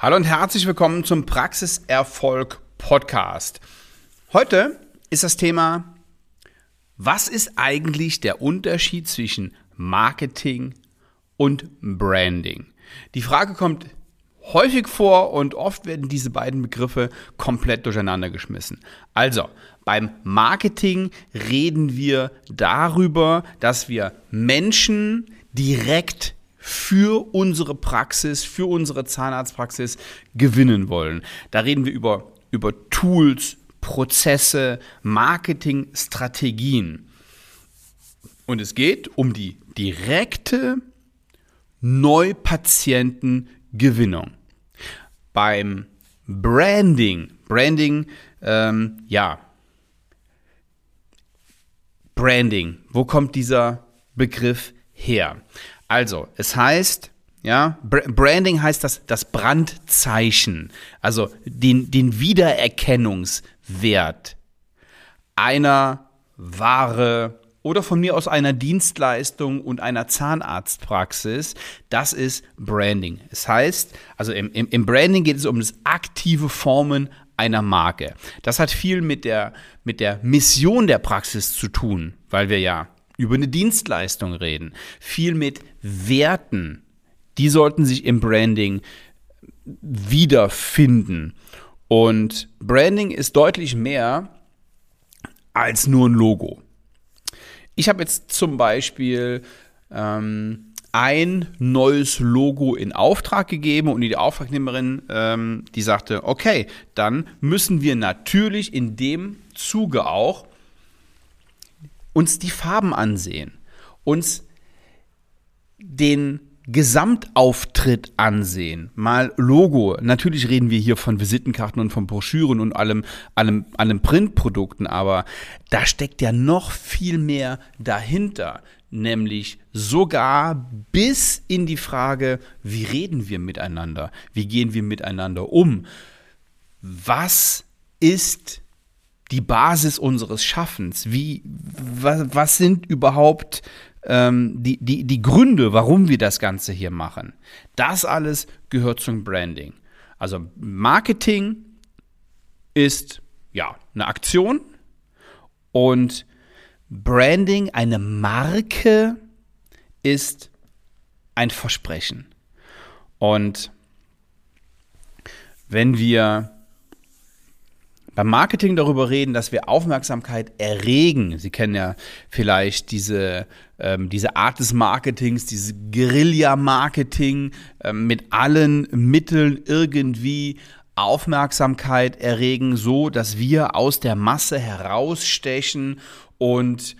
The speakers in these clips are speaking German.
Hallo und herzlich willkommen zum Praxiserfolg Podcast. Heute ist das Thema, was ist eigentlich der Unterschied zwischen Marketing und Branding? Die Frage kommt häufig vor und oft werden diese beiden Begriffe komplett durcheinander geschmissen. Also, beim Marketing reden wir darüber, dass wir Menschen direkt für unsere Praxis, für unsere Zahnarztpraxis gewinnen wollen. Da reden wir über, über Tools, Prozesse, Marketingstrategien. Und es geht um die direkte Neupatientengewinnung. Beim Branding, Branding, ähm, ja, Branding, wo kommt dieser Begriff her? Also, es heißt, ja, Branding heißt das, das Brandzeichen, also den, den Wiedererkennungswert einer Ware oder von mir aus einer Dienstleistung und einer Zahnarztpraxis, das ist Branding. Es heißt, also im, im, Branding geht es um das aktive Formen einer Marke. Das hat viel mit der, mit der Mission der Praxis zu tun, weil wir ja über eine Dienstleistung reden, viel mit Werten. Die sollten sich im Branding wiederfinden. Und Branding ist deutlich mehr als nur ein Logo. Ich habe jetzt zum Beispiel ähm, ein neues Logo in Auftrag gegeben und die Auftragnehmerin, ähm, die sagte, okay, dann müssen wir natürlich in dem Zuge auch uns die Farben ansehen, uns den Gesamtauftritt ansehen, mal Logo. Natürlich reden wir hier von Visitenkarten und von Broschüren und allem, allem, allem Printprodukten, aber da steckt ja noch viel mehr dahinter, nämlich sogar bis in die Frage, wie reden wir miteinander? Wie gehen wir miteinander um? Was ist die Basis unseres Schaffens? Wie, was, was sind überhaupt ähm, die, die, die Gründe, warum wir das Ganze hier machen? Das alles gehört zum Branding. Also Marketing ist ja eine Aktion und Branding, eine Marke, ist ein Versprechen. Und wenn wir beim Marketing darüber reden, dass wir Aufmerksamkeit erregen. Sie kennen ja vielleicht diese, ähm, diese Art des Marketings, dieses Guerilla-Marketing ähm, mit allen Mitteln irgendwie Aufmerksamkeit erregen, so dass wir aus der Masse herausstechen und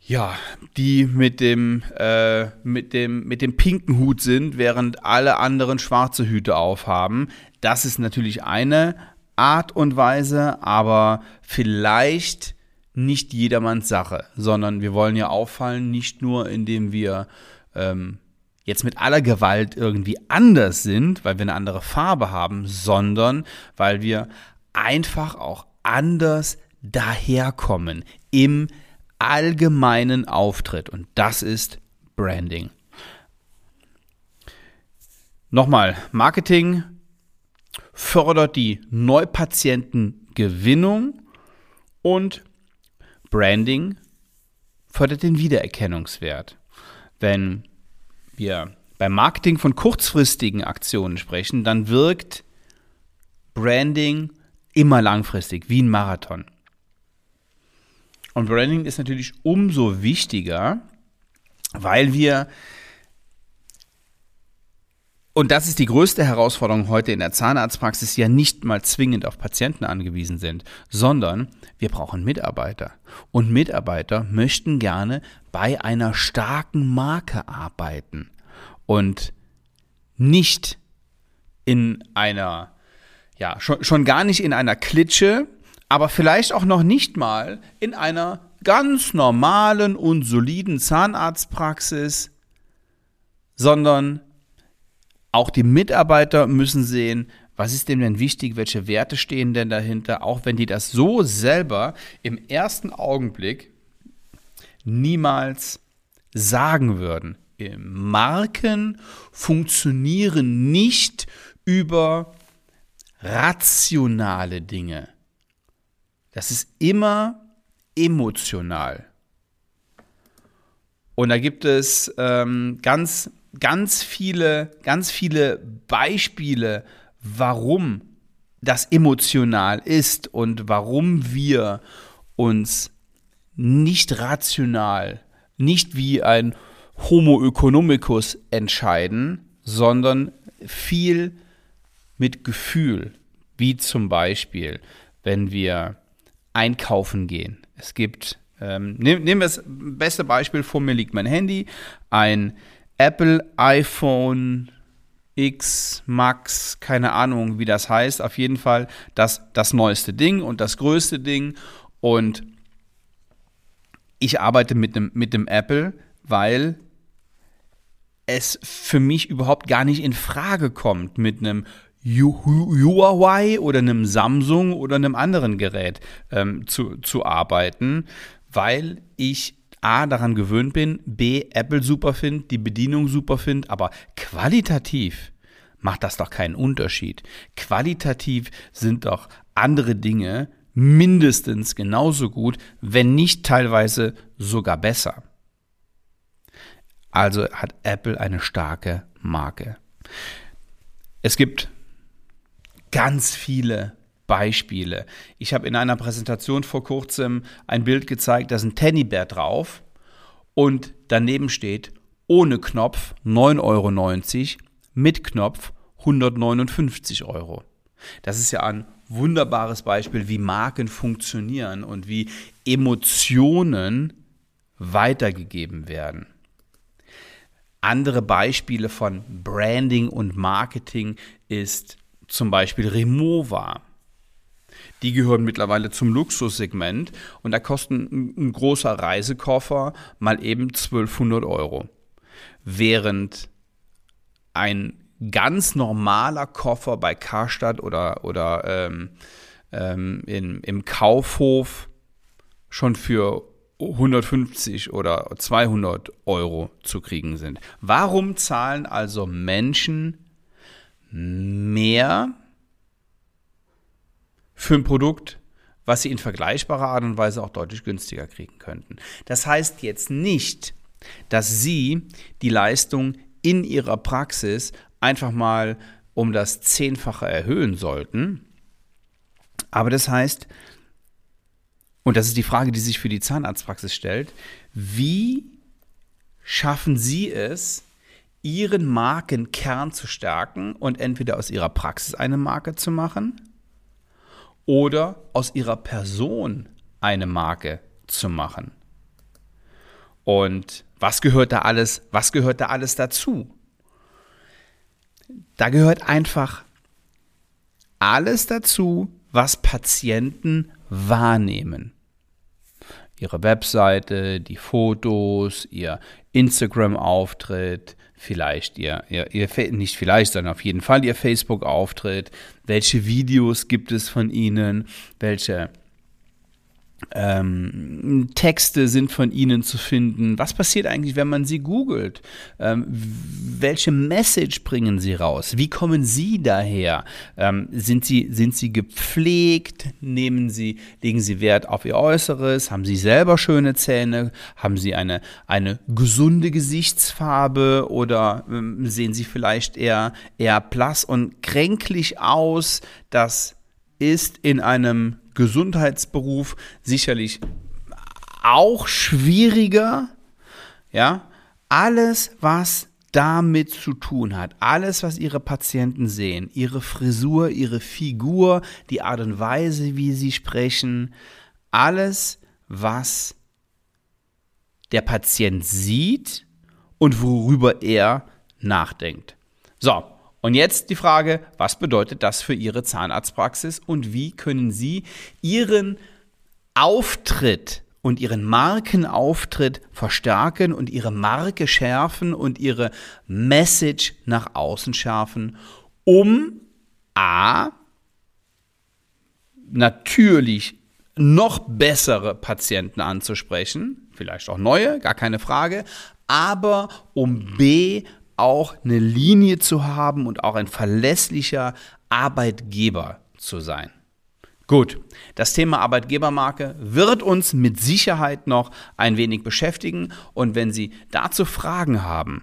ja, die mit dem, äh, mit dem, mit dem pinken Hut sind, während alle anderen schwarze Hüte aufhaben. Das ist natürlich eine Art und Weise, aber vielleicht nicht jedermanns Sache, sondern wir wollen ja auffallen, nicht nur indem wir ähm, jetzt mit aller Gewalt irgendwie anders sind, weil wir eine andere Farbe haben, sondern weil wir einfach auch anders daherkommen im allgemeinen Auftritt. Und das ist Branding. Nochmal, Marketing fördert die Neupatientengewinnung und Branding fördert den Wiedererkennungswert. Wenn wir beim Marketing von kurzfristigen Aktionen sprechen, dann wirkt Branding immer langfristig, wie ein Marathon. Und Branding ist natürlich umso wichtiger, weil wir und das ist die größte Herausforderung heute in der Zahnarztpraxis, ja nicht mal zwingend auf Patienten angewiesen sind, sondern wir brauchen Mitarbeiter. Und Mitarbeiter möchten gerne bei einer starken Marke arbeiten und nicht in einer, ja, schon, schon gar nicht in einer Klitsche, aber vielleicht auch noch nicht mal in einer ganz normalen und soliden Zahnarztpraxis, sondern auch die Mitarbeiter müssen sehen, was ist dem denn wichtig, welche Werte stehen denn dahinter, auch wenn die das so selber im ersten Augenblick niemals sagen würden. Marken funktionieren nicht über rationale Dinge. Das ist immer emotional. Und da gibt es ähm, ganz, ganz viele, ganz viele Beispiele, warum das emotional ist und warum wir uns nicht rational, nicht wie ein Homo economicus entscheiden, sondern viel mit Gefühl, wie zum Beispiel, wenn wir einkaufen gehen. Es gibt, ähm, nehmen wir das beste Beispiel, vor mir liegt mein Handy, ein Apple iPhone X Max, keine Ahnung, wie das heißt, auf jeden Fall das, das neueste Ding und das größte Ding. Und ich arbeite mit dem, mit dem Apple, weil es für mich überhaupt gar nicht in Frage kommt, mit einem Huawei oder einem Samsung oder einem anderen Gerät ähm, zu, zu arbeiten, weil ich A daran gewöhnt bin, B Apple super finde, die Bedienung super finde, aber qualitativ macht das doch keinen Unterschied. Qualitativ sind doch andere Dinge mindestens genauso gut, wenn nicht teilweise sogar besser. Also hat Apple eine starke Marke. Es gibt ganz viele Beispiele. Ich habe in einer Präsentation vor kurzem ein Bild gezeigt, da ist ein Teddybär drauf und daneben steht ohne Knopf 9,90 Euro, mit Knopf 159 Euro. Das ist ja ein wunderbares Beispiel, wie Marken funktionieren und wie Emotionen weitergegeben werden. Andere Beispiele von Branding und Marketing ist zum Beispiel Remova. Die gehören mittlerweile zum Luxussegment und da kostet ein, ein großer Reisekoffer mal eben 1200 Euro. Während ein ganz normaler Koffer bei Karstadt oder, oder ähm, ähm, in, im Kaufhof schon für 150 oder 200 Euro zu kriegen sind. Warum zahlen also Menschen mehr für ein Produkt, was sie in vergleichbarer Art und Weise auch deutlich günstiger kriegen könnten? Das heißt jetzt nicht, dass sie die Leistung in ihrer Praxis einfach mal um das Zehnfache erhöhen sollten. Aber das heißt, und das ist die Frage, die sich für die Zahnarztpraxis stellt, wie schaffen Sie es, Ihren Markenkern zu stärken und entweder aus Ihrer Praxis eine Marke zu machen oder aus Ihrer Person eine Marke zu machen? Und was gehört da alles, was gehört da alles dazu? Da gehört einfach alles dazu, was Patienten wahrnehmen. Ihre Webseite, die Fotos, ihr Instagram-Auftritt, vielleicht ihr, ihr, ihr, nicht vielleicht, sondern auf jeden Fall ihr Facebook-Auftritt, welche Videos gibt es von ihnen, welche ähm, Texte sind von ihnen zu finden. Was passiert eigentlich, wenn man sie googelt? Ähm, welche Message bringen sie raus? Wie kommen sie daher? Ähm, sind, sie, sind sie gepflegt? Nehmen sie, legen sie Wert auf ihr Äußeres? Haben sie selber schöne Zähne? Haben sie eine, eine gesunde Gesichtsfarbe? Oder ähm, sehen sie vielleicht eher, eher blass und kränklich aus? Das ist in einem Gesundheitsberuf sicherlich auch schwieriger. Ja, alles, was damit zu tun hat, alles, was ihre Patienten sehen, ihre Frisur, ihre Figur, die Art und Weise, wie sie sprechen, alles, was der Patient sieht und worüber er nachdenkt. So, und jetzt die Frage, was bedeutet das für Ihre Zahnarztpraxis und wie können Sie Ihren Auftritt und Ihren Markenauftritt verstärken und Ihre Marke schärfen und Ihre Message nach außen schärfen, um A, natürlich noch bessere Patienten anzusprechen, vielleicht auch neue, gar keine Frage, aber um B auch eine Linie zu haben und auch ein verlässlicher Arbeitgeber zu sein. Gut, das Thema Arbeitgebermarke wird uns mit Sicherheit noch ein wenig beschäftigen und wenn Sie dazu Fragen haben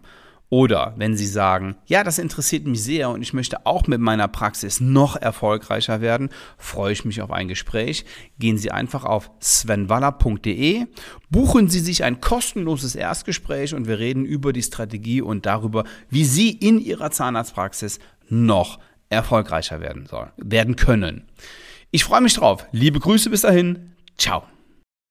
oder wenn Sie sagen, ja, das interessiert mich sehr und ich möchte auch mit meiner Praxis noch erfolgreicher werden, freue ich mich auf ein Gespräch. Gehen Sie einfach auf svenwaller.de, buchen Sie sich ein kostenloses Erstgespräch und wir reden über die Strategie und darüber, wie Sie in Ihrer Zahnarztpraxis noch erfolgreicher werden soll, werden können. Ich freue mich drauf. Liebe Grüße bis dahin. Ciao.